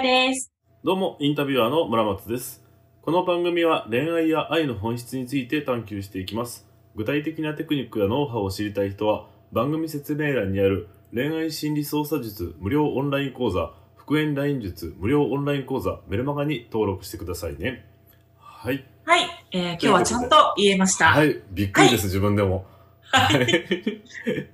ですどうも、インタビュアーの村松です。この番組は恋愛や愛の本質について探求していきます。具体的なテクニックやノウハウを知りたい人は、番組説明欄にある恋愛心理操作術無料オンライン講座、復縁ライン術無料オンライン講座メルマガに登録してくださいね。はい。はい、えー、今日はちゃんと言えました。はい。びっくりです、自分でも。はい。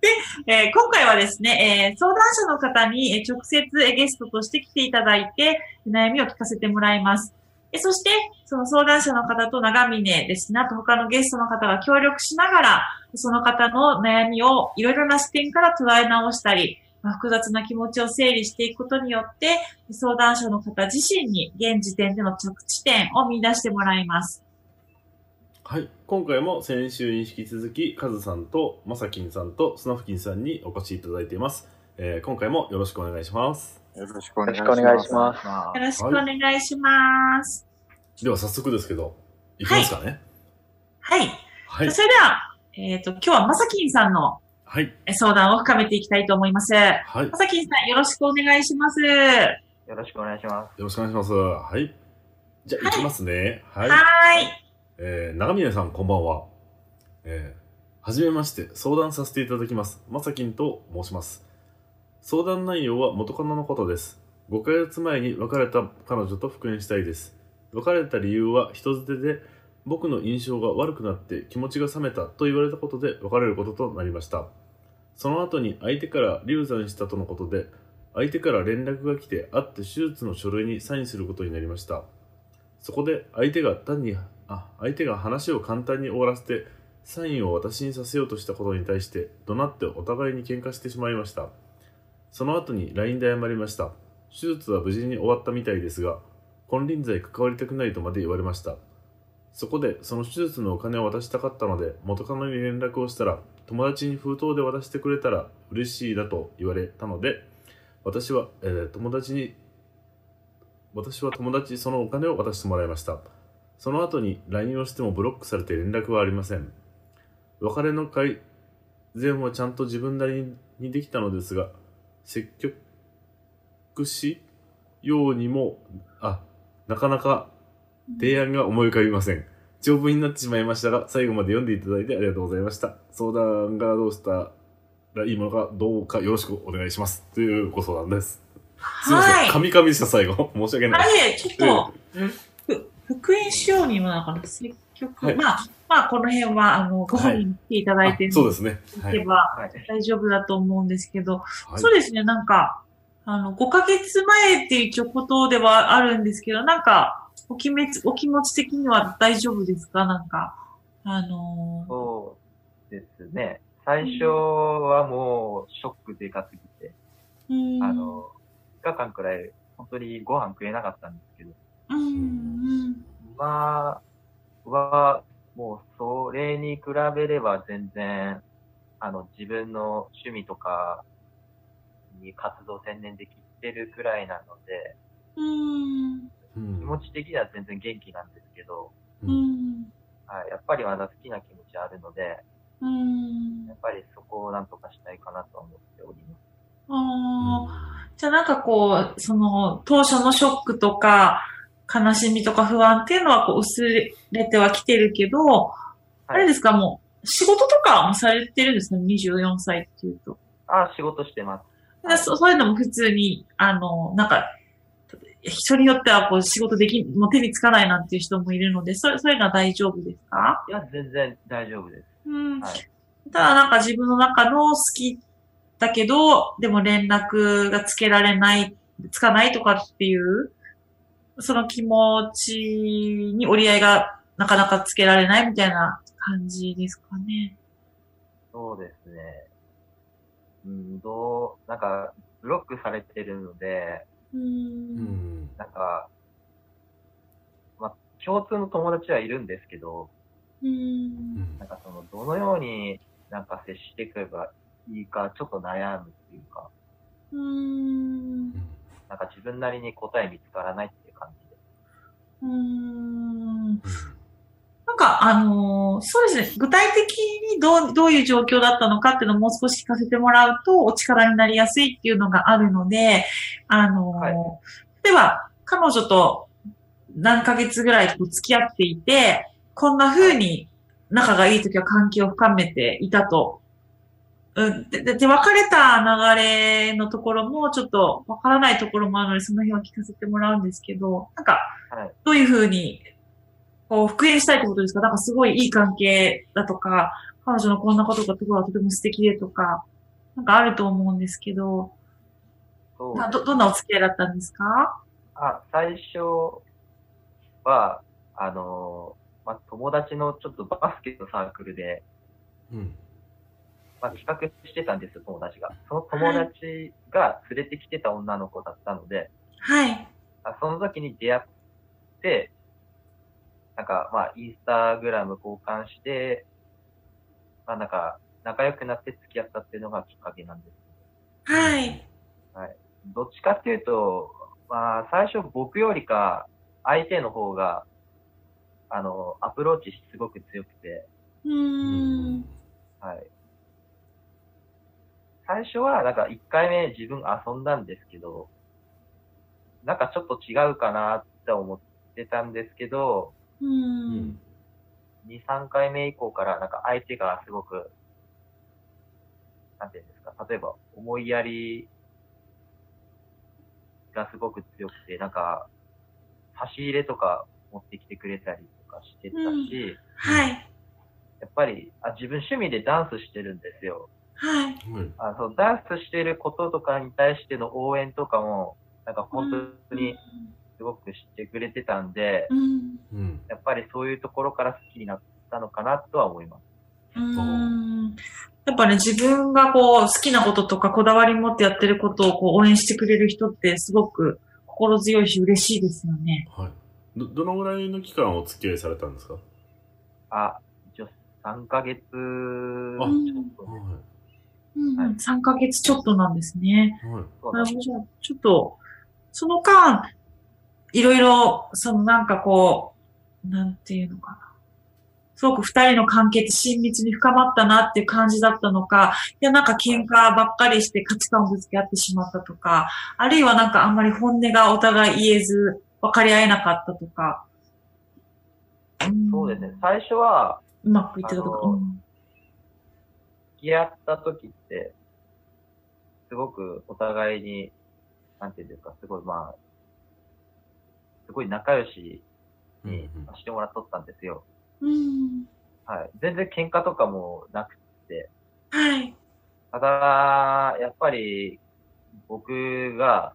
でえー今回はですね、えー相談者の方に直接ゲストとして来ていただいて、悩みを聞かせてもらいます。えそして、その相談者の方と長峰ですね、あと他のゲストの方が協力しながら、その方の悩みをいろいろな視点から捉え直したり、まあ複雑な気持ちを整理していくことによって、相談者の方自身に現時点での着地点を見出してもらいます。はい。今回も先週に引き続き、カズさんとまさきんさんとスナフキンさんにお越しいただいています。えー今回もよろしくお願いします。よろしくお願いしま。ますよろしくお願いします。では早速ですけど、いきますかね。はい。はい。それでは、えっ、と、今日はまさきんさんのはい。え相談を深めていきたいと思います。はい。まさきんさん、よろしくお願いします。はよろしくお願いしまよろしくお願いします。はい。じゃあ、はいいきますね。はい。ーい。えー、長峰さん、こんばんは。えー、はじめまして、相談させていただきます。まさきんと申します。相談内容は元カノのことです。5ヶ月前に別れた彼女と復縁したいです。別れた理由は人づてで、僕の印象が悪くなって気持ちが冷めたと言われたことで別れることとなりました。その後に相手から流産したとのことで、相手から連絡が来て会って手術の書類にサインすることになりました。そこで相手が単に、あ、相手が話を簡単に終わらせて、サインを私にさせようとしたことに対して、怒鳴ってお互いに喧嘩してしまいました。その後に LINE で謝りました。手術は無事に終わったみたいですが、金輪際関わりたくないとまで言われました。そこでその手術のお金を渡したかったので、元カノに連絡をしたら、友達に封筒で渡してくれたら嬉しいだと言われたので、私は、えー友達に私は友達そのお金を渡してもらいました。その後に LINE をしてもブロックされて連絡はありません。別れの改善はちゃんと自分なりにできたのですが、積極しようにも、あ、なかなか提案が思い浮かびません。長文になってしまいましたが、最後まで読んでいただいてありがとうございました。相談がどうしたらいいものかどうかよろしくお願いします。というご相談です。すいません。はい。カミカミでした、最後。申し訳ない。はい、ちょっと、ふ復縁しようにもだから積極、はいまあ、まあ、この辺は、あの、ご本人に来ていただいて、あそうですね。はいい。けばす。はい。大丈夫だと思うんですけど、はいそうですね、なんか、あの、5ヶ月前っていう一応ことではあるんですけど、なんか、お気めつお気持ち的には大丈夫ですか？なんか、あのーそうですね。最初はもうショックでかすぎて、うーんあの、2日間くらい本当にご飯食えなかったんです今はもうそれに比べれば全然、あの、自分の趣味とかに活動専念できてるくらいなので、うん、うん気持ち的には全然元気なんですけど、うん、はい、やっぱりまだ好きな気持ちあるので、うん。やっぱりそこをなんとかしたいかなと思っております。ああ、じゃあなんかこう、その、当初のショックとか、悲しみとか不安っていうのはこう薄れてはきてるけど、あれですか、もう、仕事とかもされてるんですか ?24 歳っていうと。あ、仕事してます。でそそういうのも普通に、あの、なんか、人によってはこう仕事できん、もう手につかないなんていう人もいるので、そそういうのは大丈夫ですか？いや、全然大丈夫です。うん。はい。ただなんか自分の中の好きだけど、でも連絡がつけられない、つかないとかっていう、その気持ちに折り合いがなかなかつけられないみたいな感じですかね。そうですね。うん、どう、なんか、ブロックされてるので、う。うんん。なんか、まあ、共通の友達はいるんですけど、う。うんんなんかその、どのようになんか接していけばいいか、ちょっと悩むっていうか、うん。なんか自分なりに答え見つからないって。うん。なんか、あのーそうですね。具体的にどう、どういう状況だったのかっていうのをもう少し聞かせてもらうと、お力になりやすいっていうのがあるので、あのーはい例えば、彼女と何ヶ月ぐらい付き合っていて、こんな風に仲がいい時は関係を深めていたと。うん、で、で、で別れた流れのところもちょっとわからないところもあるので、その辺は聞かせてもらうんですけど、なんか、はい。どういうふうに、こう、復縁したいってことですか？なんかすごいいい関係だとか、彼女のこんなことがところはとても素敵でとか、なんかあると思うんですけど、ど、どんなお付き合いだったんですか？あ、最初は、あのーまあ、友達のちょっとバスケのサークルで、うん。まあ、企画してたんですよ、友達が。その友達が連れてきてた女の子だったので、はい。あその時に出会って、なんか、まあ、インスタグラム交換して、まあ、なんか、仲良くなって付き合ったっていうのがきっかけなんです。はい。どっちかっていうと、まあ、最初僕よりか、相手の方が、あの、アプローチすごく強くて、うーん。はい。最初は、なんか1回目自分遊んだんですけど、なんかちょっと違うかなって思ってたんですけど、う。うんん。2、3回目以降から、なんか相手がすごく、なんていうんですか、例えば思いやりがすごく強くて、なんか、差し入れとか持ってきてくれたりとかしてたし、はい。やっぱりあ、自分趣味でダンスしてるんですよ。はい。はい。あそうダンスしてることとかに対しての応援とかも、なんか本当にすごくしてくれてたんで、うん。うん。やっぱりそういうところから好きになったのかなとは思います。うん。やっぱね、自分がこう、好きなこととかこだわり持ってやってることをこう応援してくれる人ってすごく心強いし嬉しいですよね。はい。ど、どのぐらいの期間お付き合いされたんですか？あ、一応3ヶ月ちょっとね、はうんはい3ヶ月ちょっとなんですね。い。はい。ちょっと、その間、いろいろ、そのなんかこう、なんていうのかな。すごく二人の関係って親密に深まったなっていう感じだったのか、いやなんか喧嘩ばっかりして価値観をぶつけ合ってしまったとか、あるいはなんかあんまり本音がお互い言えず分かり合えなかったとか。んそうですね。。最初は、うまくいってたとか。うん付き合った時って、すごくお互いに、なんていうんですか、すごいまあ、すごい仲良しうんにしてもらっとったんですよ。うん。はい。全然喧嘩とかもなくて、はい。ただ、やっぱり、僕が、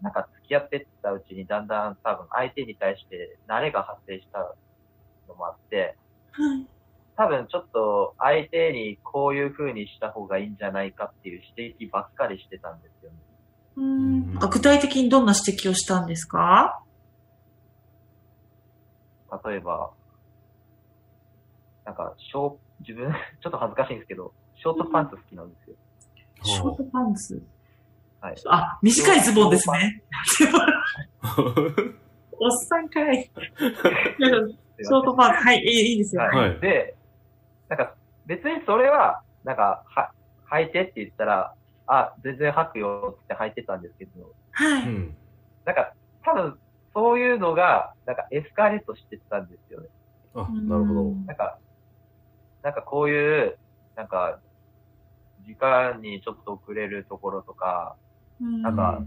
なんか付き合ってったうちにだんだん多分相手に対して慣れが発生したのもあって、はい。多分ちょっと相手にこういう風にした方がいいんじゃないかっていう指摘ばっかりしてたんですよね。うん。具体的にどんな指摘をしたんですか？例えば、なんか、ショー、自分、ちょっと恥ずかしいんですけど、ショートパンツ好きなんですよ。ショートパンツ？はい。あ、短いズボンですね。おっさんかい。ショートパンツ。はい、いいいいですよ。はい。はいで、なんか、別にそれは、なんか、は、履いてって言ったら、あ、全然履くよって履いてたんですけど、はい。うん。なんか、多分、そういうのが、なんかエスカレートしてったんですよね。あ、なるほど。なんか、なんかこういう、なんか、時間にちょっと遅れるところとか、うん。なんか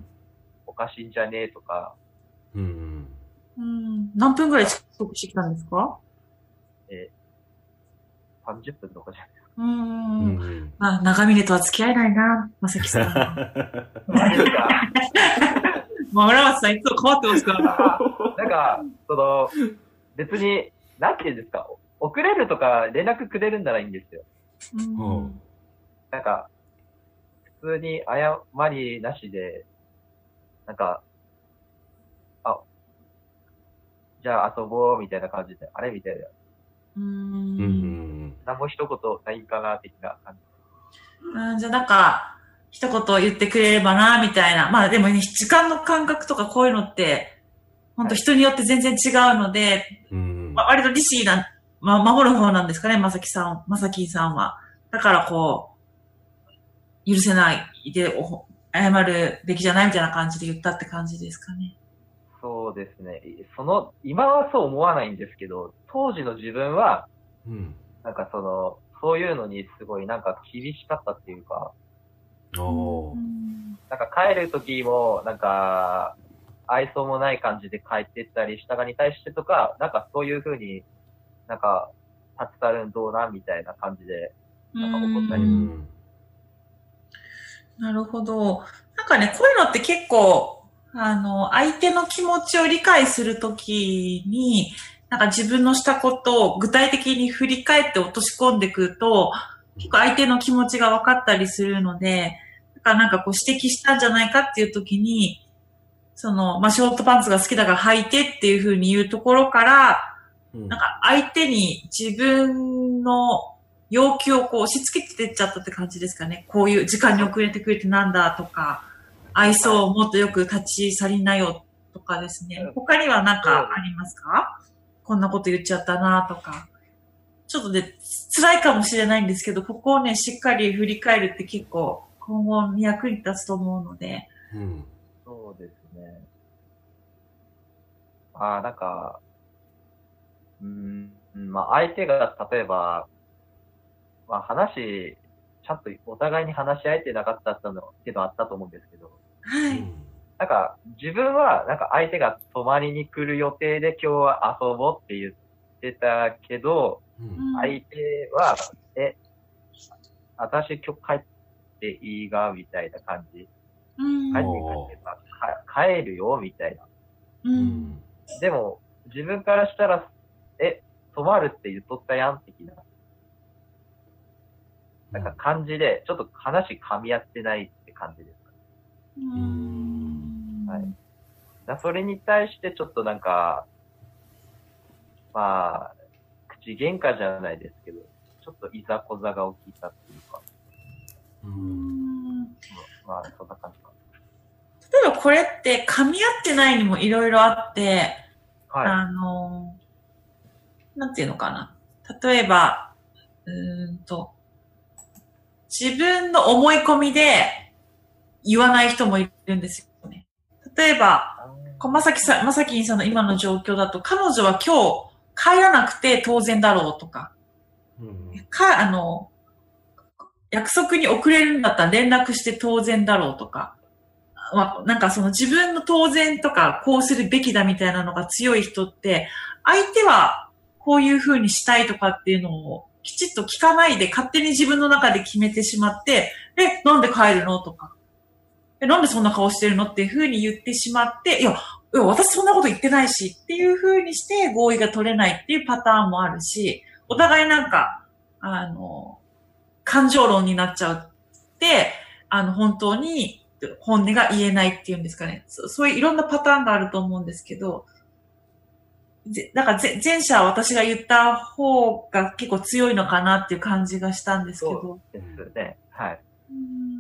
おかしいんじゃねえとか、うん。うん。何分ぐらい遅刻してきたんですか？30分とかじゃう。うんん。まあ、長峰とは付き合えないな、まさきさん。ないですか。まあ、村松さんいつも困ってますから。なんか、その、別に、なんて言うんですか、遅れるとか連絡くれるんならいいんですよ。うん。なんか、普通に謝りなしで、なんか、あ、じゃあ遊ぼうみたいな感じで、あれみたいな。うん何も一言ないかな、的な感じ。うんじゃあなんか、一言言ってくれればな、みたいな。まあでもね、時間の感覚とかこういうのって、本当人によって全然違うので、うんまあ、割とリシーな、まあ、守る方なんですかね、まさきさん、まさきさんは。だからこう、許せないで、お謝るべきじゃないみたいな感じで言ったって感じですかね。そうですね。その、今はそう思わないんですけど、当時の自分は、うんなんかその、そういうのにすごいなんか厳しかったっていうか、おー。なんか帰る時も、なんか、愛想もない感じで帰ってったりしたがに対してとか、なんかそういう風に、なんか、立つたるんどうなんみたいな感じで、なんか怒ったうりん。なるほど。なんかね、こういうのって結構、あの、相手の気持ちを理解するときに、なんか自分のしたことを具体的に振り返って落とし込んでくると、結構相手の気持ちが分かったりするので、だからなんかこう指摘したんじゃないかっていうときに、その、まあ、ショートパンツが好きだから履いてっていうふうに言うところから、うんなんか相手に自分の要求をこう押し付けてっちゃったって感じですかね。こういう時間に遅れてくれてなんだとか、愛想をもっとよく立ち去りなよとかですね。他には何かありますか？こんなこと言っちゃったなとか。ちょっとね、辛いかもしれないんですけど、ここをね、しっかり振り返るって結構今後に役に立つと思うので。うんそうですね。ああ、なんか、うーん、うんまあ相手が例えば、まあ話、ちゃんとお互いに話し合えてなかったのっていうのはあったと思うんですけど、はい。なんか自分はなんか相手が泊まりに来る予定で今日は遊ぼうって言ってたけど、うん相手は、え、私今日帰っていいがみたいな感じ。うん帰って帰って、帰るよみたいな。う。うんんでも、自分からしたら、え、泊まるって言っとったやん、的な。なんか感じで、ちょっと話噛み合ってないって感じですかね。うんはいだそれに対してちょっとなんか、まあ、口喧嘩じゃないですけど、ちょっといざこざが起きたっていうか、ううんんまあ、そんな感じか例えばこれって噛み合ってないにもいろいろあって、な。はい。あの、なんていうのかな。例えば、うーんと、自分の思い込みで言わない人もいるんです。例えば、まさきさん、まさきんさんの今の状況だと、彼女は今日帰らなくて当然だろうとか、うん。か、あの、約束に遅れるんだったら連絡して当然だろうとか、まあ、なんかその自分の当然とかこうするべきだみたいなのが強い人って、相手はこういう風にしたいとかっていうのをきちっと聞かないで勝手に自分の中で決めてしまって、え、なんで帰るのとか、え、なんでそんな顔してるの？っていう風に言ってしまって、いや、いや私そんなこと言ってないしっていう風にして合意が取れないっていうパターンもあるし、お互いなんか、あの、感情論になっちゃうって、あの、本当に本音が言えないっていうんですかね。そそういういろんなパターンがあると思うんですけど、ぜだか前者は私が言った方が結構強いのかなっていう感じがしたんですけど。ですね。はい。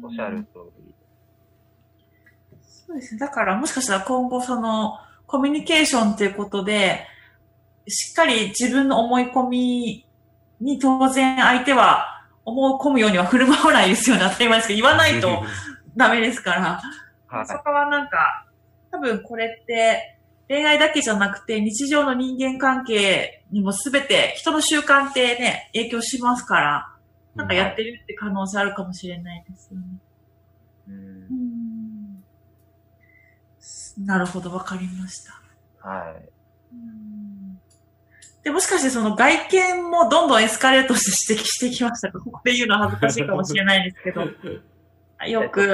おっしゃる通り。そうですね。だからもしかしたら今後そのコミュニケーションということで、しっかり自分の思い込みに当然相手は思い込むようには振る舞わないですよね。当たり前ですけど、言わないとダメですから。はい。そこはなんか、多分これって恋愛だけじゃなくて日常の人間関係にもすべて人の習慣ってね、影響しますから、なんかやってるって可能性あるかもしれないですよね。なるほど、わかりました。はい。うんで、もしかしてその外見もどんどんエスカレートして指摘してきましたかここで言うのは恥ずかしいかもしれないですけど、よく、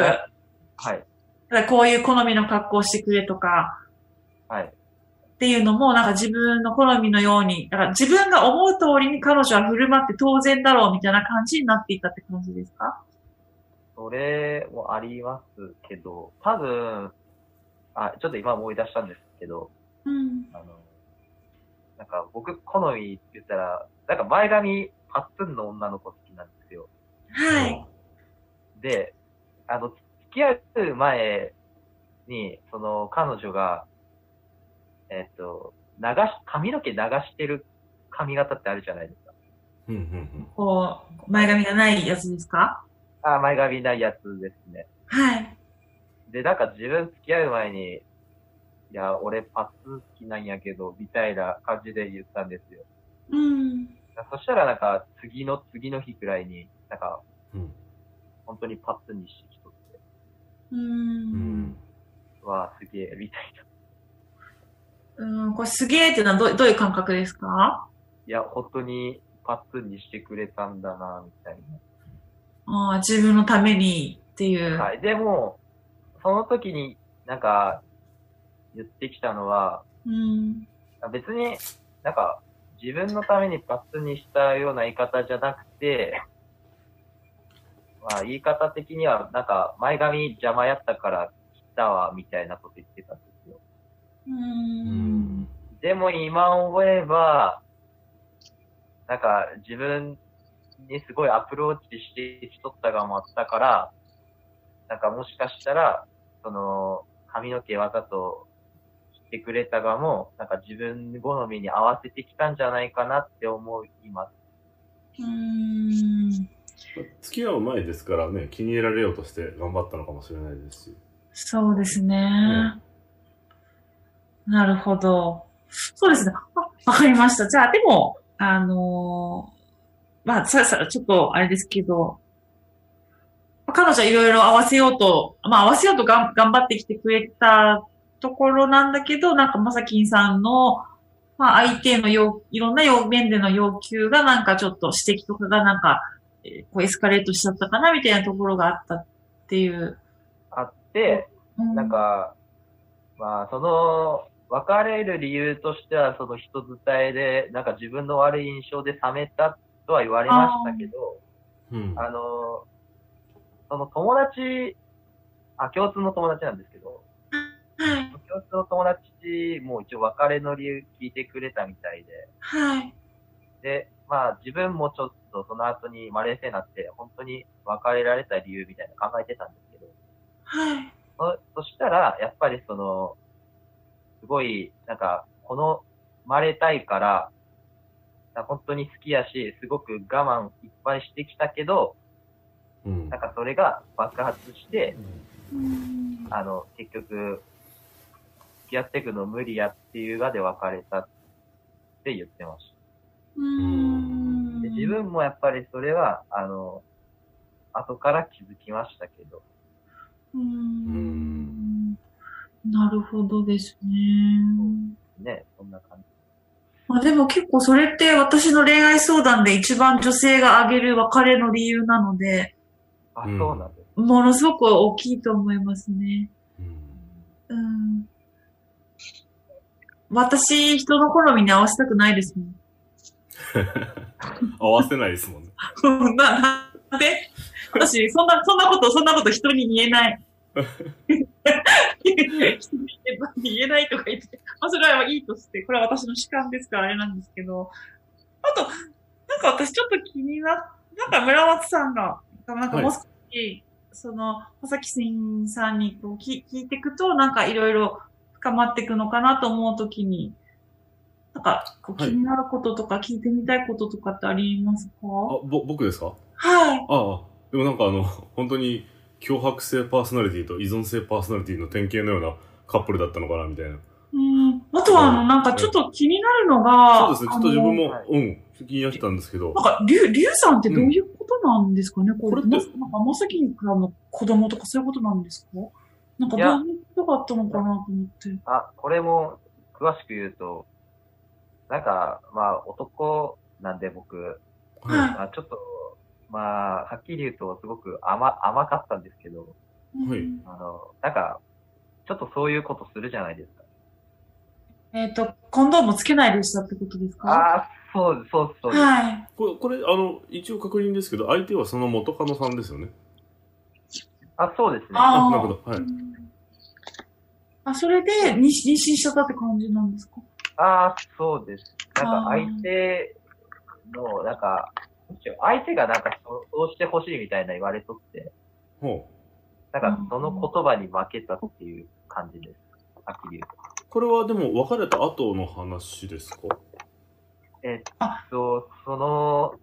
はい。ただこういう好みの格好をしてくれとか、はい。っていうのも、なんか自分の好みのように、だから自分が思う通りに彼女は振る舞って当然だろうみたいな感じになっていたって感じですか？それもありますけど、多分、あ、ちょっと今思い出したんですけど、うん。あの、なんか僕好みって言ったら、なんか前髪パッツンの女の子好きなんですよ。はい。で、あの、付き合う前に、その彼女が、えっと、流し、髪の毛流してる髪型ってあるじゃないですか。うんうんこう、前髪がないやつですか？あ、前髪ないやつですね。はい。で、なんか自分付き合う前に、いや、俺パッツン好きなんやけど、みたいな感じで言ったんですよ。うん。そしたらなんか、次の次の日くらいに、なんか、うん。うん。本当にパッツンにしてきとって、う。うんわあ、すげえ、みたいな。うん、これすげえっていうのはどうどういう感覚ですか？いや、本当にパッツンにしてくれたんだな、みたいああ、自分のためにっていう。な。はい。でも、その時になんか、言ってきたのは、うん。別になんか、自分のためにパッツンにしたような言い方じゃなくて、まあ言い方的には、なんか、前髪邪魔やったから切ったわ、みたいなこと言ってたんですよ。う。うんん。でも今思えば、なんか自分にすごいアプローチしてきとったがもあったから、なんかもしかしたら、その、髪の毛わざと切ってくれたがも、なんか自分好みに合わせてきたんじゃないかなって思います。うん。付き合う前ですからね、気に入られようとして頑張ったのかもしれないですし。そうですね。なるほど。そうですね。あわかりました。じゃあ、でも、あのーまあ、さ、さ、ちょっと、あれですけど、彼女はいろいろ合わせようと、まあ、合わせようとがん頑張ってきてくれたところなんだけど、なんか、まさきんさんの、まあ、相手の要、いろんな要面での要求が、なんかちょっと指摘とかが、なんか、えーこうエスカレートしちゃったかな、みたいなところがあったっていう。あって、うんなんか、まあ、その、別れる理由としては、その人伝えで、なんか自分の悪い印象で冷めたとは言われましたけど、うん。あの、その友達、あ、共通の友達なんですけど、はい。共通の友達も一応別れの理由聞いてくれたみたいで、はい。で、まあ自分もちょっとその後にマレーセになって、本当に別れられた理由みたいなの考えてたんですけど、はい。そそしたら、やっぱりその、すごい、なんか、この、まれたいから、本当に好きやし、すごく我慢いっぱいしてきたけど、うんなんかそれが爆発して、うんあの、結局、付き合っていくの無理やっていうがで別れたって言ってましうんた。で自分もやっぱりそれは、あの、後から気づきましたけど、うんなるほどですね。ね、そんな感じ。まあでも結構それって私の恋愛相談で一番女性が挙げる別れの理由なので、あ、うんそうなんです。ものすごく大きいと思いますね。うんうん。私、人の好みに合わせたくないですもん。合わせないですもんね。な、なんで私、そんな、そんなこと、そんなこと人に言えない。人に言えないとか言って、まあそれはいいとして、これは私の主観ですからあれなんですけど、あと、なんか私ちょっと気になっなんか村松さんが、なんかもう少し、その、まさきしんさんにこう聞聞いていくと、なんかいろいろ深まっていくのかなと思うときに、なんかこうはい。気になることとか聞いてみたいこととかってありますか、あ、ぼ、僕ですか？はい。ああ、でもなんかあの、本当に脅迫性パーソナリティと依存性パーソナリティの典型のようなカップルだったのかな、みたいな。うん。あとは、あの、なんかちょっと気になるのが、そうです。ね、ちょっと自分もはい、うん、気になってたんですけど。なん、か、りゅう、りゅうさんってどういうことなんですかね、これ。これって。まなんか、まさきんからの子供とかそういうことなんですか？なんか、どういうことがあったのかなと思って。あ、これも詳しく言うと、なんか、まあ、男なんで僕、はあ、ちょっと、まあ、はっきり言うとすごく甘、甘かったんですけど、はい。うんあの、なんか、ちょっとそういうことするじゃないですか。えっ、と、コンドームつけないでしたってことですか？ああ、そうです、そうです、そうです。はい。これ、これ、あの、一応確認ですけど、相手はその元カノさんですよね？あ、そうですね。あーあ、なるほど。はい。あ、それで妊娠妊娠しちゃったって感じなんですか？ああ、そうです。なんか相手の、なんか、相手がなんかそうそうしてほしいみたいな言われとって、ほなんかその言葉に負けたっていう感じです。はっきり言うと。う。これはでも別れた後の話ですか？えっあと、その、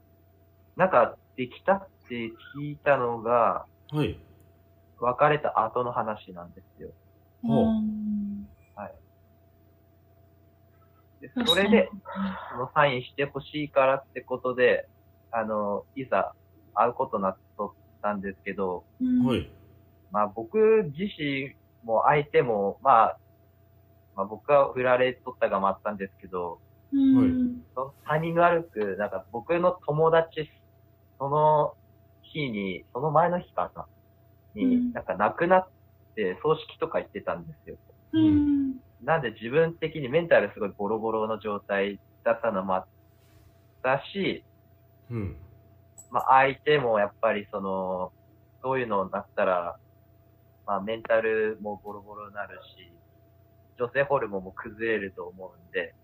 なんかできたって聞いたのが、はい。別れた後の話なんですよ。ほううんでそれで、そのサインしてほしいからってことで、あの、いざ会うことになっとったんですけど、うんはい。まあ僕自身も相手も、まあ、まあ僕は振られとったがもあったんですけど、タイミング悪く、なんか僕の友達、その日に、その前の日かな、に、うんなんか亡くなって葬式とか行ってたんですよ。うんなんで自分的にメンタルすごいボロボロの状態だったのもあったし、うん。まあ相手もやっぱりその、そういうのになったら、まあメンタルもボロボロになるし、女性ホルモンも崩れると思うんで、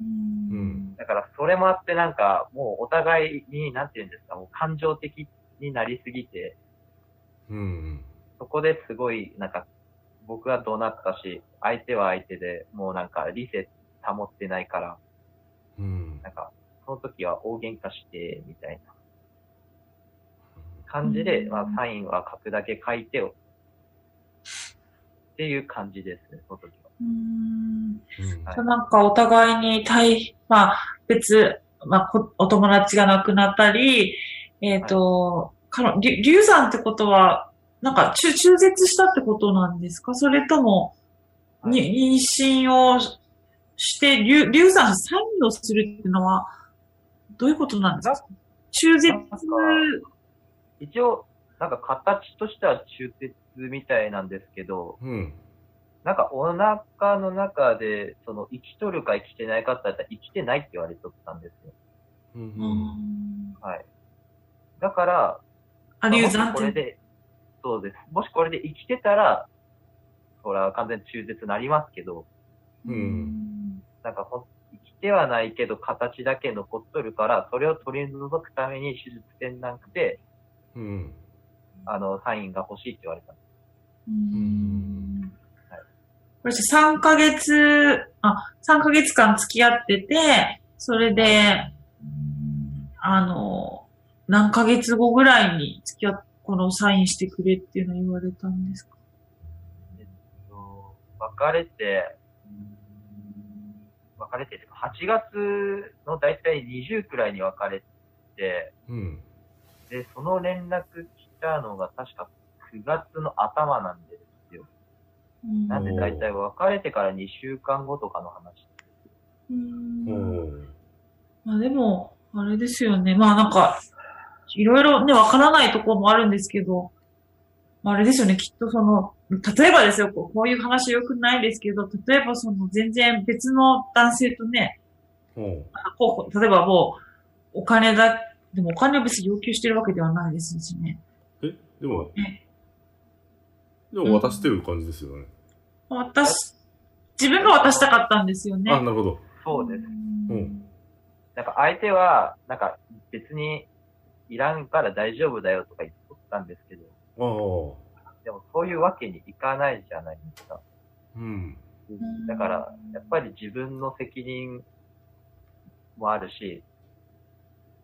うん。だからそれもあってなんかもうお互いに、なんて言うんですか、もう感情的になりすぎて、うん。そこですごいなんか僕は怒鳴ったし、相手は相手でもうなんか理性保ってないから、うん。なんかその時は大喧嘩して、みたいな感じで、うんまあサインは書くだけ書いてよ。っていう感じですね、その時は。うん。うなんかお互いに対、まあ別、まあこお友達が亡くなったり、えっ、と、かのりゅ流産ってことは、なんか中中絶したってことなんですか？それとも、に妊娠をして、流流産サインをするっていうのは、どういうことなんですか中絶、一応、なんか形としては中絶みたいなんですけど、うん。なんかお腹の中で、その生きとるか生きてないかって言ったら生きてないって言われとったんですよ。うん。ううん。んはい。だから、あ、流産これで、そうです。もしこれで生きてたら、それは完全に中絶になりますけど、うんなんかほん生きてはないけど形だけ残っとるから、それを取り除くために手術せんなくて、うん。あの、サインが欲しいって言われた。うんはいこれ3ヶ月、あ、3ヶ月間付き合ってて、それで、あの、何ヶ月後ぐらいに付き合っ、このサインしてくれっていうのを言われたんですか？えっと、別れて、別れてっていうか、8月のだいたい20くらいに別れて、うん。で、その連絡来たのが確か9月の頭なんですよ。なんでだいたい別れてから2週間後とかの話。うんまあでも、あれですよね。まあなんか、いろいろね、わからないところもあるんですけど、まああれですよね、きっとその、例えばですよ、こうこういう話よくないですけど、例えばその全然別の男性とね、おーこう例えばもう、お金だ、でもお金を別に要求してるわけではないですしね。え、でもえ、でも渡してる感じですよね。私、自分が渡したかったんですよね。あ、なるほど。そうです。うんなんか相手は、なんか別にいらんから大丈夫だよとか言っとったんですけど、ああ。でもそういうわけにいかないじゃないですか。うん。んだから、やっぱり自分の責任もあるし、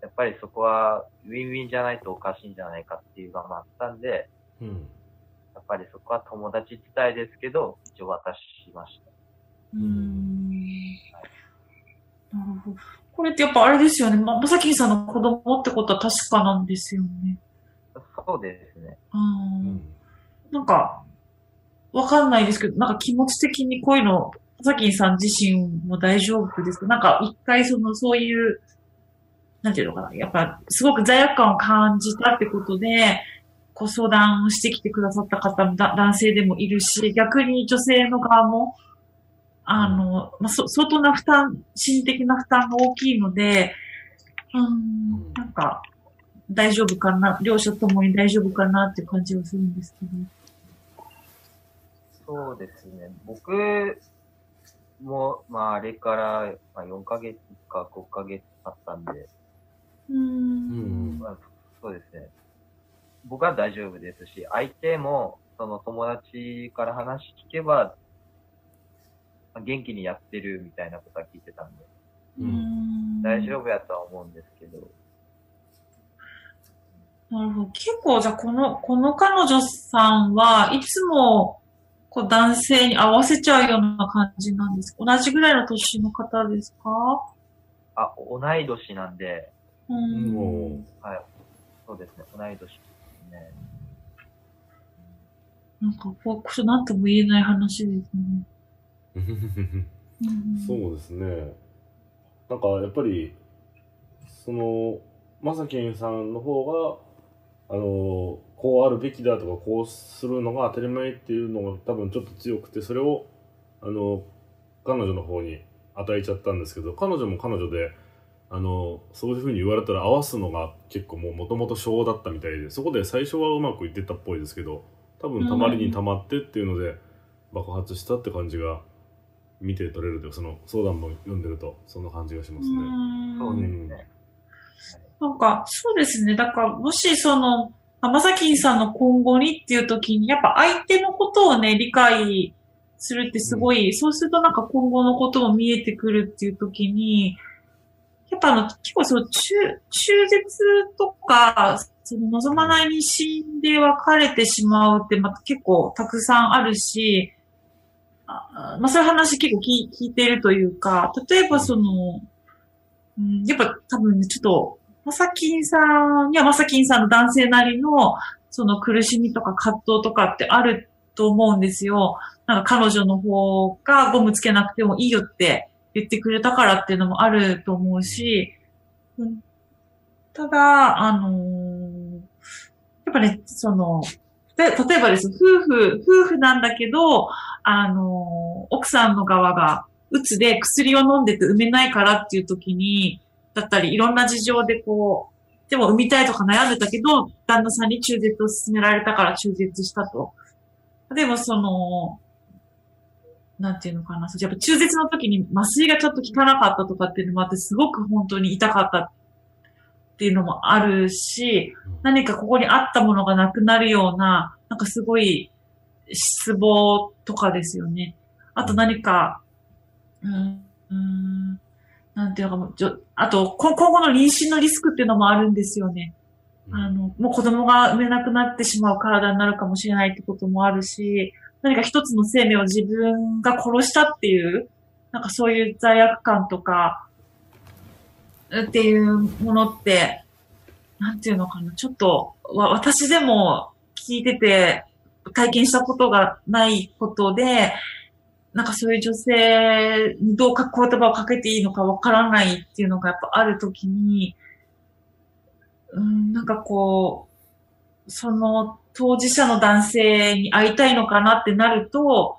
やっぱりそこはウィンウィンじゃないとおかしいんじゃないかっていうのがあったんで、うん。やっぱりそこは友達伝いですけど、一応渡しました。うーんなるほど。これってやっぱあれですよね。ま、まさきんさんの子供ってことは確かなんですよね。そうですね。うん。なんか、わかんないですけど、なんか気持ち的にこういうの、まさきんさん自身も大丈夫ですか？なんか一回その、そういう、なんていうのかな。やっぱ、すごく罪悪感を感じたってことで、ご相談してきてくださった方もだ男性でもいるし、逆に女性の側も、あの、まあ、そ相当な負担、心理的な負担が大きいので、うん、なんか、大丈夫かな、両者ともに大丈夫かなっていう感じはするんですけど。そうですね。僕も、まあ、あれから、まあ、4ヶ月か5ヶ月経ったんで、う。うんん。まあ、そうですね。僕は大丈夫ですし、相手も、その友達から話聞けば、まあ元気にやってるみたいなことは聞いてたんで、うん大丈夫やとは思うんですけど、なるほど。結構、じゃあ、この、この彼女さんはいつも、こう、男性に合わせちゃうような感じなんですか？同じぐらいの年の方ですか？あ、同い年なんで、う。うんん。はい。そうですね、同い年ね。なんか、こう、なんとも言えない話ですね。うんそうですね。なんかやっぱり、その、まさきんさんの方が、あの、こうあるべきだとか、こうするのが当たり前っていうのが多分ちょっと強くて、それを、あの、彼女の方に与えちゃったんですけど、彼女も彼女で、あの、そういうふうに言われたら合わすのが結構もう元々性だったみたいで、そこで最初はうまくいってたっぽいですけど、多分たまりにたまってっていうので爆発したって感じが見て取れるというその相談も読んでるとそんな感じがしますね。うん。なんか、そうですね。だから、もしその、浜崎さんの今後にっていう時に、やっぱ相手のことをね、理解するってすごい、そうするとなんか今後のことも見えてくるっていう時に、やっぱあの、結構その中、中絶とか、その望まない妊娠で別れてしまうって、また結構たくさんあるし、あまあそういう話結構聞聞いてるというか、例えばその、うん、やっぱ多分ね、ちょっと、まさきんさんにはまさきんさんの男性なりの、その苦しみとか葛藤とかってあると思うんですよ。なんか彼女の方がゴムつけなくてもいいよって言ってくれたからっていうのもあると思うし、うんただ、あのーやっぱね、その、で例えばです、夫婦、夫婦なんだけど、あのー奥さんの側が、うつで薬を飲んでて産めないからっていう時に、だったり、いろんな事情でこう、でも産みたいとか悩んでたけど、旦那さんに中絶を勧められたから中絶したと。でもその、なんていうのかな。やっぱ中絶の時に麻酔がちょっと効かなかったとかっていうのもあって、すごく本当に痛かったっていうのもあるし、何かここにあったものがなくなるような、なんかすごい失望とかですよね。あと何か、うーん、うーんなんていうのかも、ちょあと、こ今後の妊娠のリスクっていうのもあるんですよね。あの、もう子供が産めなくなってしまう体になるかもしれないってこともあるし、何か一つの生命を自分が殺したっていう、なんかそういう罪悪感とか、っていうものって、なんていうのかな、ちょっと、わ私でも聞いてて体験したことがないことで、なんかそういう女性にどうか言葉をかけていいのかわからないっていうのがやっぱあるときに、うん、なんかこう、その当事者の男性に会いたいのかなってなると、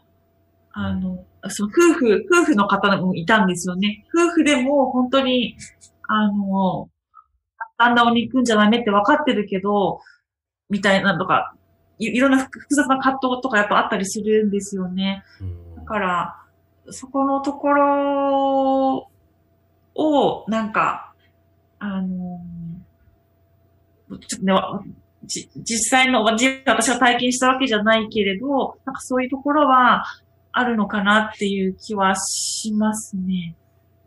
あの、その夫婦、夫婦の方もいたんですよね。夫婦でも本当に、あの、旦那を憎んじゃダメって分かってるけど、みたいなのとか、いいろんな複複雑な葛藤とかやっぱあったりするんですよね。うんだから、そこのところを、なんか、あの、ちょっとね、わじ実際の、私は体験したわけじゃないけれど、なんかそういうところはあるのかなっていう気はしますね。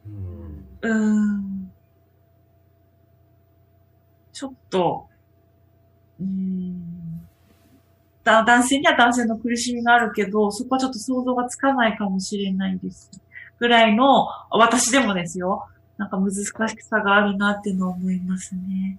うんうーん。ちょっと、うーん。だ男性には男性の苦しみがあるけど、そこはちょっと想像がつかないかもしれないです。ぐらいの、私でもですよ。なんか難しさがあるなっていうのを思いますね。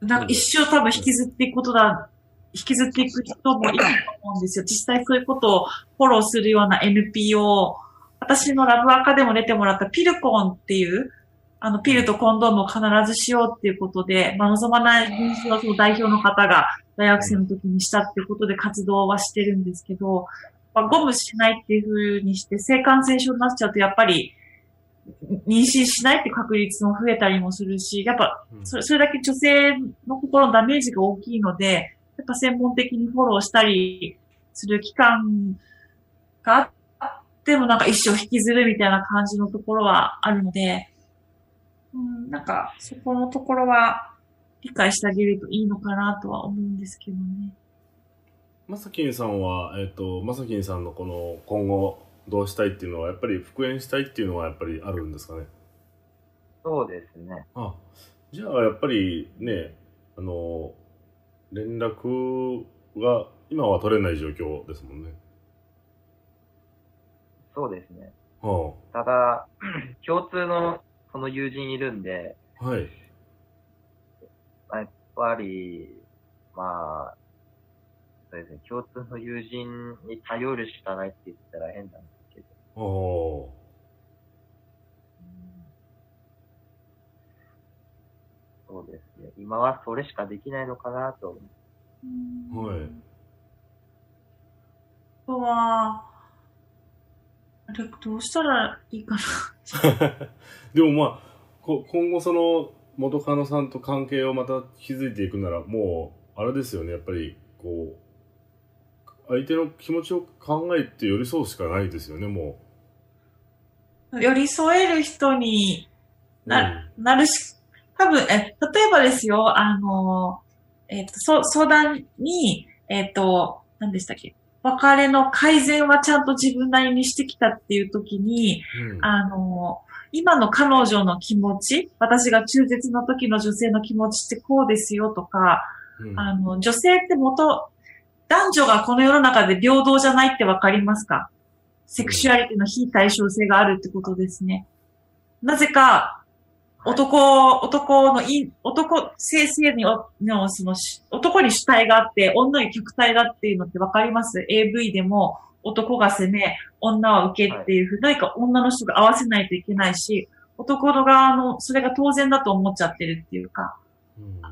なんか一生多分引きずっていくことだ、引きずっていく人もいると思うんですよ。実際そういうことをフォローするような NPO、私のラブアカでも出てもらったピルコンっていう、あの、ピルとコンドームを必ずしようっていうことで、まあ、望まない妊娠をその代表の方が大学生の時にしたっていうことで活動はしてるんですけど、まあ、ゴムしないっていう風にして性感染症になっちゃうとやっぱり妊娠しないって確率も増えたりもするし、やっぱそれそれだけ女性の心のダメージが大きいので、やっか専門的にフォローしたりする期間があってもなんか一生引きずるみたいな感じのところはあるので、うん、なんかそこのところは理解してあげるといいのかなとは思うんですけどね。まさきんさんは、えっ、ー、と、まさきんさんのこの今後どうしたいっていうのは、やっぱり復縁したいっていうのはやっぱりあるんですかね？そうですね。あ、じゃあやっぱりね、あの、連絡が今は取れない状況ですもんね。そうですね。はあ、ただ、共通のその友人いるんで、はい。やっぱり、まあ、そうですね、共通の友人に頼るしかないって言ったら変なんですけど。おそうですね。今はそれしかできないのかなと思う。はい。あとは、あれ、どうしたらいいかな。でもまあ、こ今後その元カノさんと関係をまた築いていくなら、もう、あれですよね、やっぱり、こう、相手の気持ちを考えて寄り添うしかないですよね、もう。寄り添える人にな,、うん、なるし、多分、え、例えばですよ、あの、えっ、ー、と、そ、相談に、えっ、ー、と、何でしたっけ？別れの改善はちゃんと自分なりにしてきたっていう時に、うん、あの、今の彼女の気持ち、私が中絶の時の女性の気持ちってこうですよとか、うん、あの、女性って元、男女がこの世の中で平等じゃないってわかりますか？セクシュアリティの非対称性があるってことですね。なぜか、男、男のい、男、性性の、の、その、男に主体があって、女に客体だっていうのってわかります ?AV でも男が攻め、女は受けっていうふうに、何か女の人が合わせないといけないし、男の側の、それが当然だと思っちゃってるっていうか、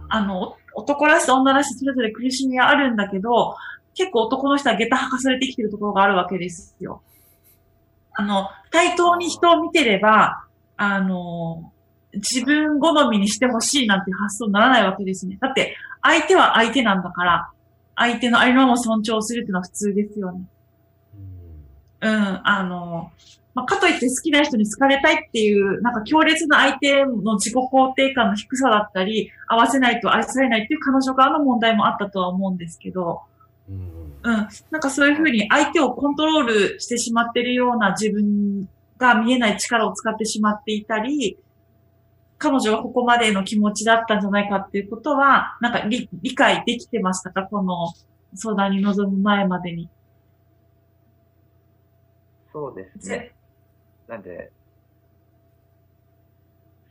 あの、男らしさ、女らしさ、それぞれ苦しみはあるんだけど、結構男の人は下駄履かされてきてるところがあるわけですよ。あの、対等に人を見てれば、あの、自分好みにしてほしいなんて発想にならないわけですね。だって、相手は相手なんだから、相手のありのまま尊重するっていうのは普通ですよね。うん、あの、まあ、かといって好きな人に好かれたいっていう、なんか強烈な相手の自己肯定感の低さだったり、合わせないと愛されないっていう彼女側の問題もあったとは思うんですけど、うん、うん、なんかそういうふうに相手をコントロールしてしまってるような自分が見えない力を使ってしまっていたり、彼女はここまでの気持ちだったんじゃないかっていうことは、なんか理理解できてましたか？この相談に臨む前までに。そうですね。なんで、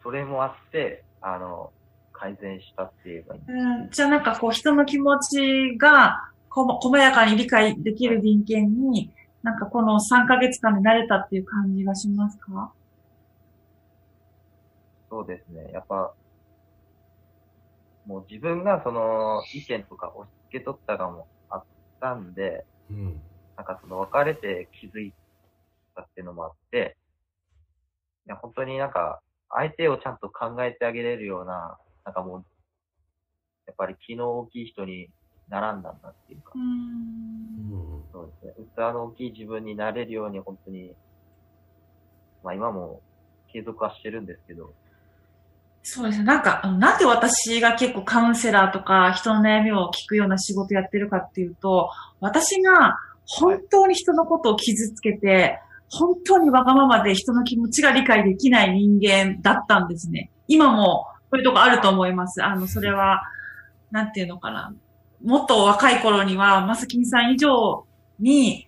それもあって、あの、改善したって言えばいいうん、じゃあなんかこう人の気持ちがこ細やかに理解できる人間に、なんかこの3ヶ月間で慣れたっていう感じがしますか？そうですね。やっぱ、もう自分がその意見とか押し付け取ったのもあったんで、うん、なんかその別れて気づいたっていうのもあって、いや、本当になんか、相手をちゃんと考えてあげれるような、なんかもう、やっぱり気の大きい人に並んだんだっていうか、うんそうですね。器の大きい自分になれるように本当に、まあ今も継続はしてるんですけど、そうですね。なんか、なんで私が結構カウンセラーとか人の悩みを聞くような仕事やってるかっていうと、私が本当に人のことを傷つけて、本当にわがままで人の気持ちが理解できない人間だったんですね。今もそういうとこあると思います。あの、それは、なんていうのかな。もっと若い頃には、まさきんさん以上に、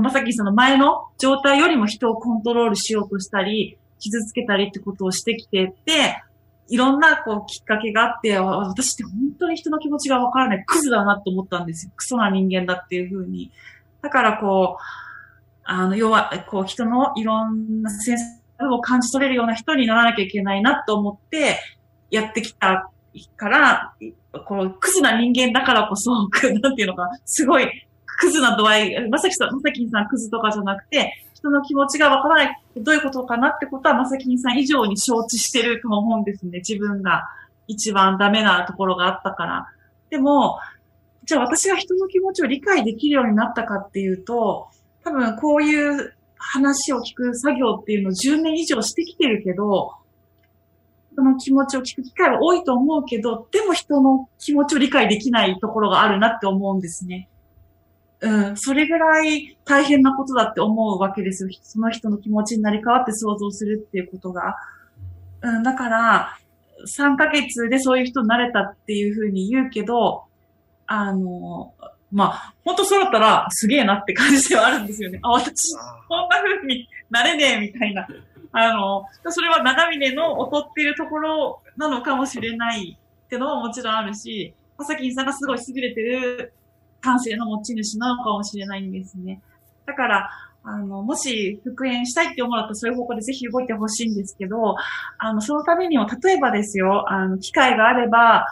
まさきんさんの前の状態よりも人をコントロールしようとしたり、傷つけたりってことをしてきてて、いろんなこうきっかけがあって、私って本当に人の気持ちがわからないクズだなと思ったんですよ。クソな人間だっていうふうに。だからこう、あの、要は、こう、人のいろんなセンスを感じ取れるような人にならなきゃいけないなと思って、やってきたから、このクズな人間だからこそ、なんていうのか、すごい、クズな度合い、まさきさん、まさきんさんクズとかじゃなくて、人の気持ちがわからない、どういうことかなってことは、まさきんさん以上に承知してると思うんですね。自分が一番ダメなところがあったから。でも、じゃあ私が人の気持ちを理解できるようになったかっていうと、多分こういう話を聞く作業っていうのを10年以上してきてるけど、人の気持ちを聞く機会は多いと思うけど、でも人の気持ちを理解できないところがあるなって思うんですね。うん、それぐらい大変なことだって思うわけですよ。その人の気持ちになり変わって想像するっていうことが。うん、だから、3ヶ月でそういう人になれたっていうふうに言うけど、あの、まあ、本当そうだったらすげえなって感じではあるんですよね。あ、私、こんな風になれねえみたいな。あの、それは長峰の劣ってるところなのかもしれないってのももちろんあるし、まさきんさんがすごい優れてる感性の持ち主なのかもしれないんですね。だから、あの、もし復縁したいって思うとそういう方向でぜひ動いてほしいんですけど、あの、そのためにも、例えばですよ、あの、機会があれば、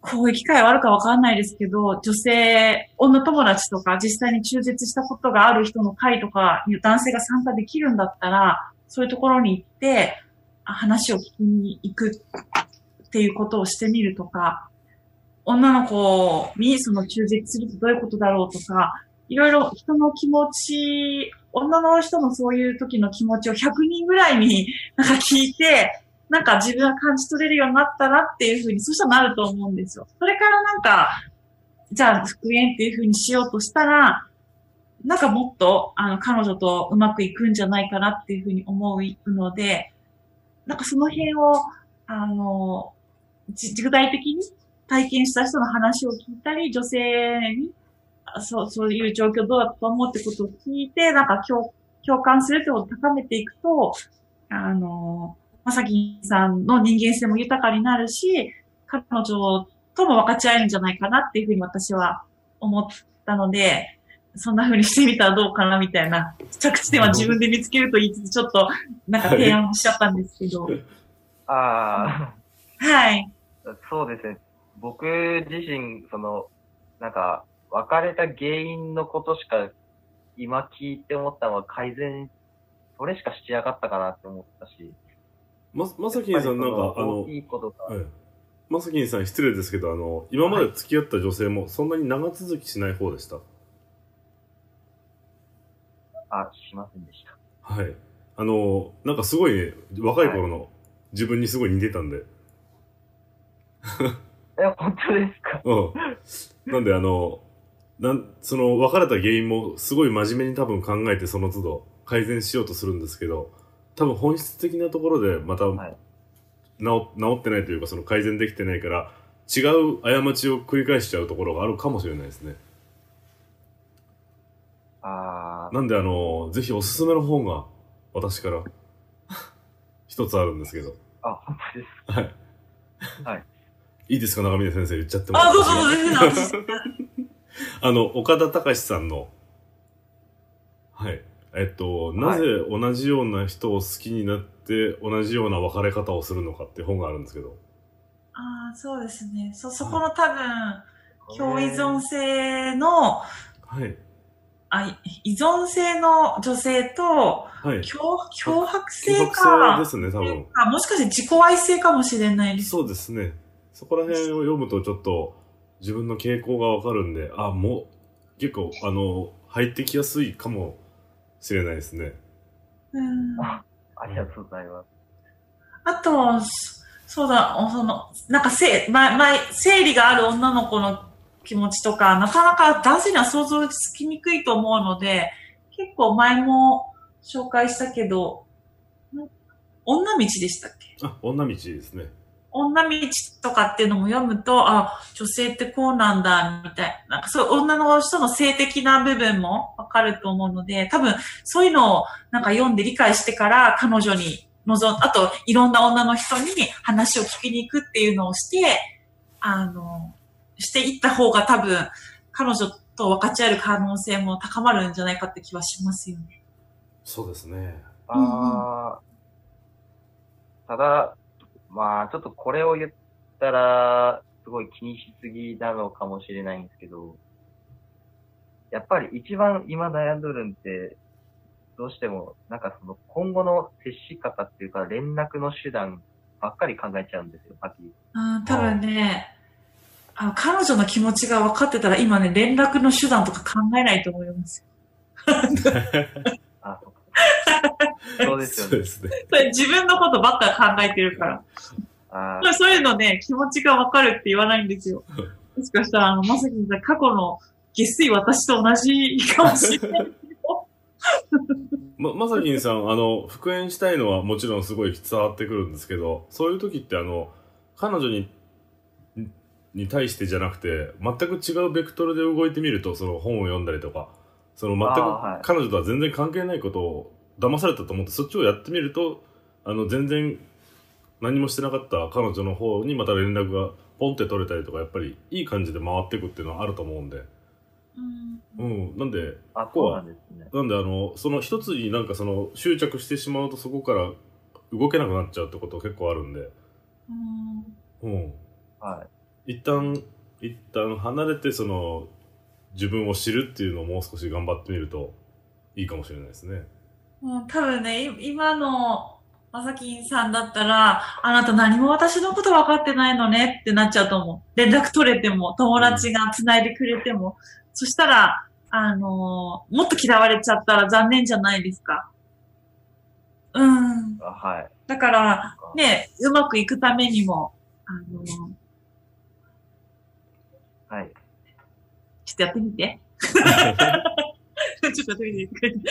こういう機会はあるかわかんないですけど、女性、女友達とか実際に中絶したことがある人の会とか男性が参加できるんだったら、そういうところに行って、話を聞きに行くっていうことをしてみるとか、女の子にその中絶するとどういうことだろうとか、いろいろ人の気持ち、女の人のそういう時の気持ちを100人ぐらいになんか聞いて、なんか自分が感じ取れるようになったなっていうふうに、そしたらなると思うんですよ。それからなんか、じゃあ復縁っていうふうにしようとしたら、なんかもっと、あの、彼女とうまくいくんじゃないかなっていうふうに思うので、なんかその辺を、あの、具体的に体験した人の話を聞いたり、女性に、そう、そういう状況どうだと思うってことを聞いて、なんか共共感するってことを高めていくと、あの、まさきさんの人間性も豊かになるし、彼女とも分かち合えるんじゃないかなっていうふうに私は思ったので、そんな風にしてみたらどうかなみたいな、着地点は自分で見つけると言いつつ、ちょっとなんか提案しちゃったんですけど。ああ。はい。そうですね。僕自身、その、なんか、別れた原因のことしか今聞いて思ったのは改善、それしかしやがったかなって思ったし。ま、まさきんさんなんか、あの、いいことが。はい。まさきんさん失礼ですけど、あの、今まで付き合った女性もそんなに長続きしない方でした、はい、あ、しませんでした。はい。あの、なんかすごいね、若い頃の自分にすごい似てたんで。え、本当ですか？うん。なんであの、なん、その別れた原因もすごい真面目に多分考えてその都度改善しようとするんですけど、多分本質的なところでまた、はい、治治ってないというかその改善できてないから違う過ちを繰り返しちゃうところがあるかもしれないですね。あなんであの、ぜひおすすめの本が私から一つあるんですけど。あ、本当です。はい。はい。いいですか、長峰先生言っちゃっても。あ、どうぞどうぞ、あの、岡田隆さんの、はい。えっと、なぜ同じような人を好きになって同じような別れ方をするのかって本があるんですけど。ああ、そうですね。そ、そこの多分、共依存性の、はい。あ依存性の女性と、はい、脅脅迫性か。脅迫性ですね、多分。あもしかして自己愛性かもしれないです。そうですね。そこら辺を読むとちょっと自分の傾向がわかるんで、あ、もう、結構、あの、入ってきやすいかもしれないですね。うん。ありがとうございます。あと、そうだ、その、なんかせ、ま、ま、生理がある女の子の気持ちとか、なかなか男性には想像つきにくいと思うので、結構前も紹介したけど、女道でしたっけ？あ、女道ですね。女道とかっていうのも読むと、あ、女性ってこうなんだ、みたいな。なんかそういう女の人の性的な部分もわかると思うので、多分そういうのをなんか読んで理解してから彼女に望ん、あといろんな女の人に話を聞きに行くっていうのをして、あの、していった方が多分彼女と分かち合える可能性も高まるんじゃないかって気はしますよね。そうですね。ああ、ただ、まあ、ちょっとこれを言ったら、すごい気にしすぎなのかもしれないんですけど、やっぱり一番今悩んどるんって、どうしても、なんかその今後の接し方っていうか連絡の手段ばっかり考えちゃうんですよ、パティ。あ多分ね、あの彼女の気持ちが分かってたら今ね、連絡の手段とか考えないと思います。あ、そうですよね。そうですね。自分のことばっか考えてるから。あまあそういうのね、気持ちが分かるって言わないんですよ。もしかしたら、あの、まさきさん、過去の下水私と同じかもしれないけど。ま、まさきんさん、あの、復縁したいのはもちろんすごい伝わってくるんですけど、そういう時ってあの、彼女に、に対してじゃなくて、全く違うベクトルで動いてみると、その本を読んだりとか、その全く彼女とは全然関係ないことを騙されたと思って、そっちをやってみると、あの、全然何もしてなかった彼女の方にまた連絡がポンって取れたりとか、やっぱりいい感じで回っていくっていうのはあると思うんで、うん、なんで、あ、そうなんですね。なんであの、その一つになんかその執着してしまうとそこから動けなくなっちゃうってこと結構あるんで、うん。はい。一旦、一旦離れてその自分を知るっていうのをもう少し頑張ってみるといいかもしれないですね。もう多分ね、い今のまさきんさんだったら、あなた何も私のこと分かってないのねってなっちゃうと思う。連絡取れても、友達が繋いでくれても。そしたら、あのーもっと嫌われちゃったら残念じゃないですか。うん。あはい。だから、ね、うまくいくためにも、あのーはい。ちょっとやってみて。ちょっとやってみて。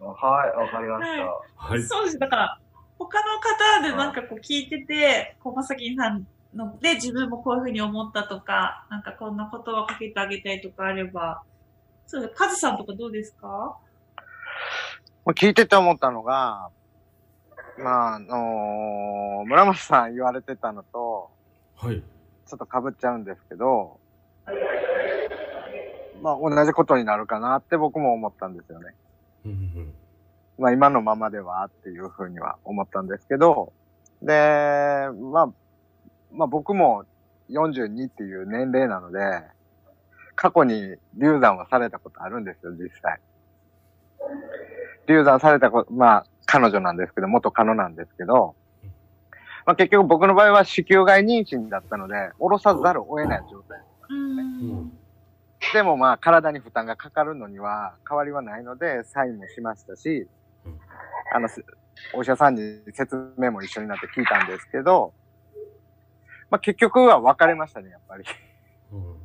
はい、わかりました。はい。そうです。だから、他の方でなんかこう聞いてて、こう、まさきんさんので自分もこういうふうに思ったとか、なんかこんな言葉かけてあげたいとかあれば、そうです。カズさんとかどうですか？もう聞いてて思ったのが、まあ、あのー村松さん言われてたのと、はい。ちょっと被っちゃうんですけど、まあ、同じことになるかなって僕も思ったんですよね。うんうんまあ、今のままではっていうふうには思ったんですけど、で、まあ、まあ僕も42っていう年齢なので、過去に流産はされたことあるんですよ、実際。流産されたこと、まあ、彼女なんですけど、元カノなんですけど、まあ結局僕の場合は子宮外妊娠だったので、下ろさざるを得ない状態。ううんん。でもまあ体に負担がかかるのには変わりはないので、サインもしましたしうん、あの、すお医者さんに説明も一緒になって聞いたんですけど、まあ結局は別れましたね、やっぱり。うん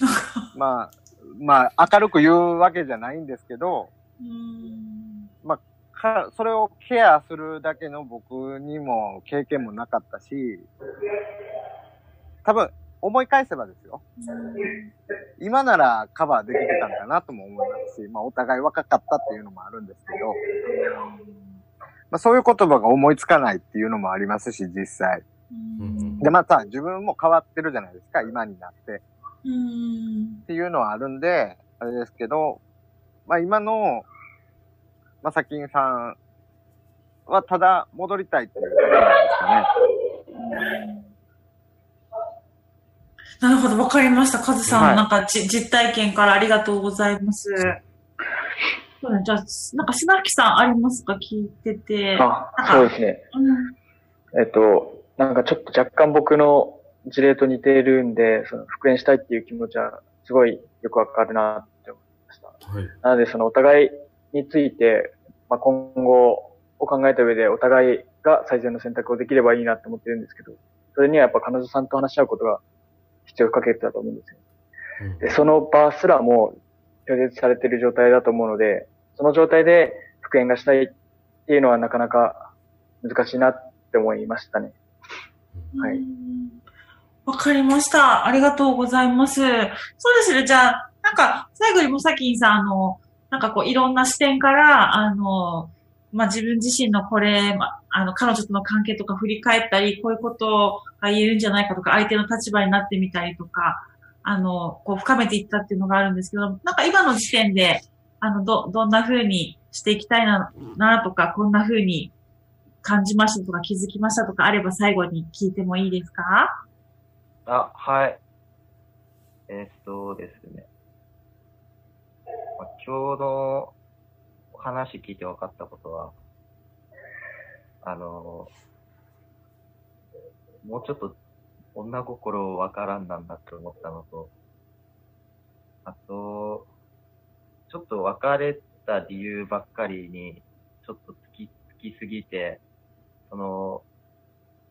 まあ、まあ明るく言うわけじゃないんですけど、うん。かそれをケアするだけの僕にも経験もなかったし、多分思い返せばですよ。今ならカバーできてたんかなとも思いますし、まあお互い若かったっていうのもあるんですけど、まあそういう言葉が思いつかないっていうのもありますし、実際。うんで、また自分も変わってるじゃないですか、今になって。うん。っていうのはあるんで、あれですけど、まあ今の、まさきんさんはただ戻りたいっていうだけなんですかね。なるほど、わかりました。カズさん、はいなんかじ実体験からありがとうございます。そうね、じゃあ、なんか、砂木さんありますか？聞いてて。あ、そうですね。うん。えっと、なんかちょっと若干僕の事例と似ているんで、その復縁したいっていう気持ちはすごいよくわかるなって思いました。はい。なので、そのお互いについて、まあ、今後を考えた上でお互いが最善の選択をできればいいなって思ってるんですけど、それにはやっぱ彼女さんと話し合うことが必要不可欠だと思うんですよ。うんで、その場すらも拒絶されている状態だと思うので、その状態で復縁がしたいっていうのはなかなか難しいなって思いましたね。はいうんわかりました。ありがとうございます。そうですね。じゃあ、なんか、最後にもさきんさん、あの、なんかこう、いろんな視点から、あの、まあ、自分自身のこれ、ま、ああの、彼女との関係とか振り返ったり、こういうことが言えるんじゃないかとか、相手の立場になってみたりとか、あの、こう、深めていったっていうのがあるんですけど、なんか今の時点で、あの、ど、どんな風にしていきたいな、なとか、こんな風に感じましたとか気づきましたとかあれば最後に聞いてもいいですか？あ、はい。えーっとですね。まあ、今日のお話聞いて分かったことは、あの、もうちょっと女心わからんなんだって思ったのと、あと、ちょっと別れた理由ばっかりに、ちょっとつき、つきすぎて、その、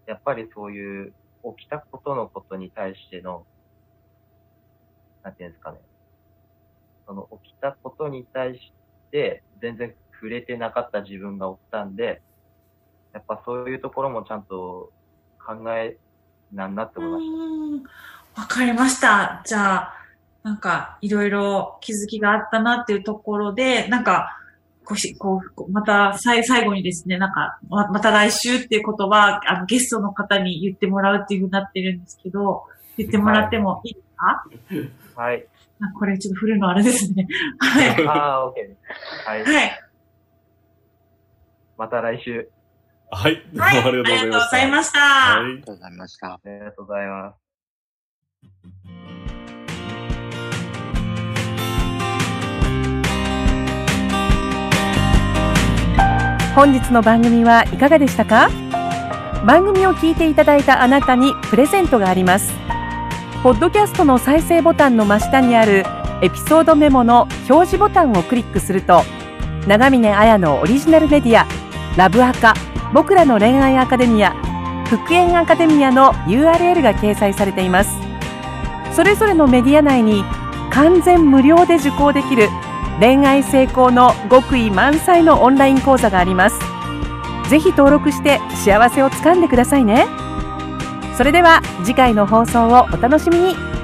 やっぱりそういう起きたことのことに対しての、なんていうんですかね。その起きたことに対し全然触れてなかった自分がおったんで、やっぱそういうところもちゃんと考えなんなって思いました。わかりました。じゃあ、なんか、いろいろ気づきがあったなっていうところで、なんか、こうし、こう、また、さい最後にですね、なんか、ままた来週っていうことは、あの、ゲストの方に言ってもらうっていうふうになってるんですけど、言ってもらってもいいですか、はい。あこれちょっと振るのあれですね。はい。ああ、OK です。はい。はい。また来週。はい。どうもはい。ありがとうございました。ありがとうございました。はいありがとうございました。ありがとうございます。本日の番組はいかがでしたか？番組を聞いていただいたあなたにプレゼントがありますポッドキャストの再生ボタンの真下にあるエピソードメモの表示ボタンをクリックすると長峰彩のオリジナルメディアラブアカ僕らの恋愛アカデミア復縁アカデミアの URL が掲載されています。それぞれのメディア内に完全無料で受講できる恋愛成功の極意満載のオンライン講座があります。ぜひ登録して幸せをつかんでくださいね。それでは次回の放送をお楽しみに。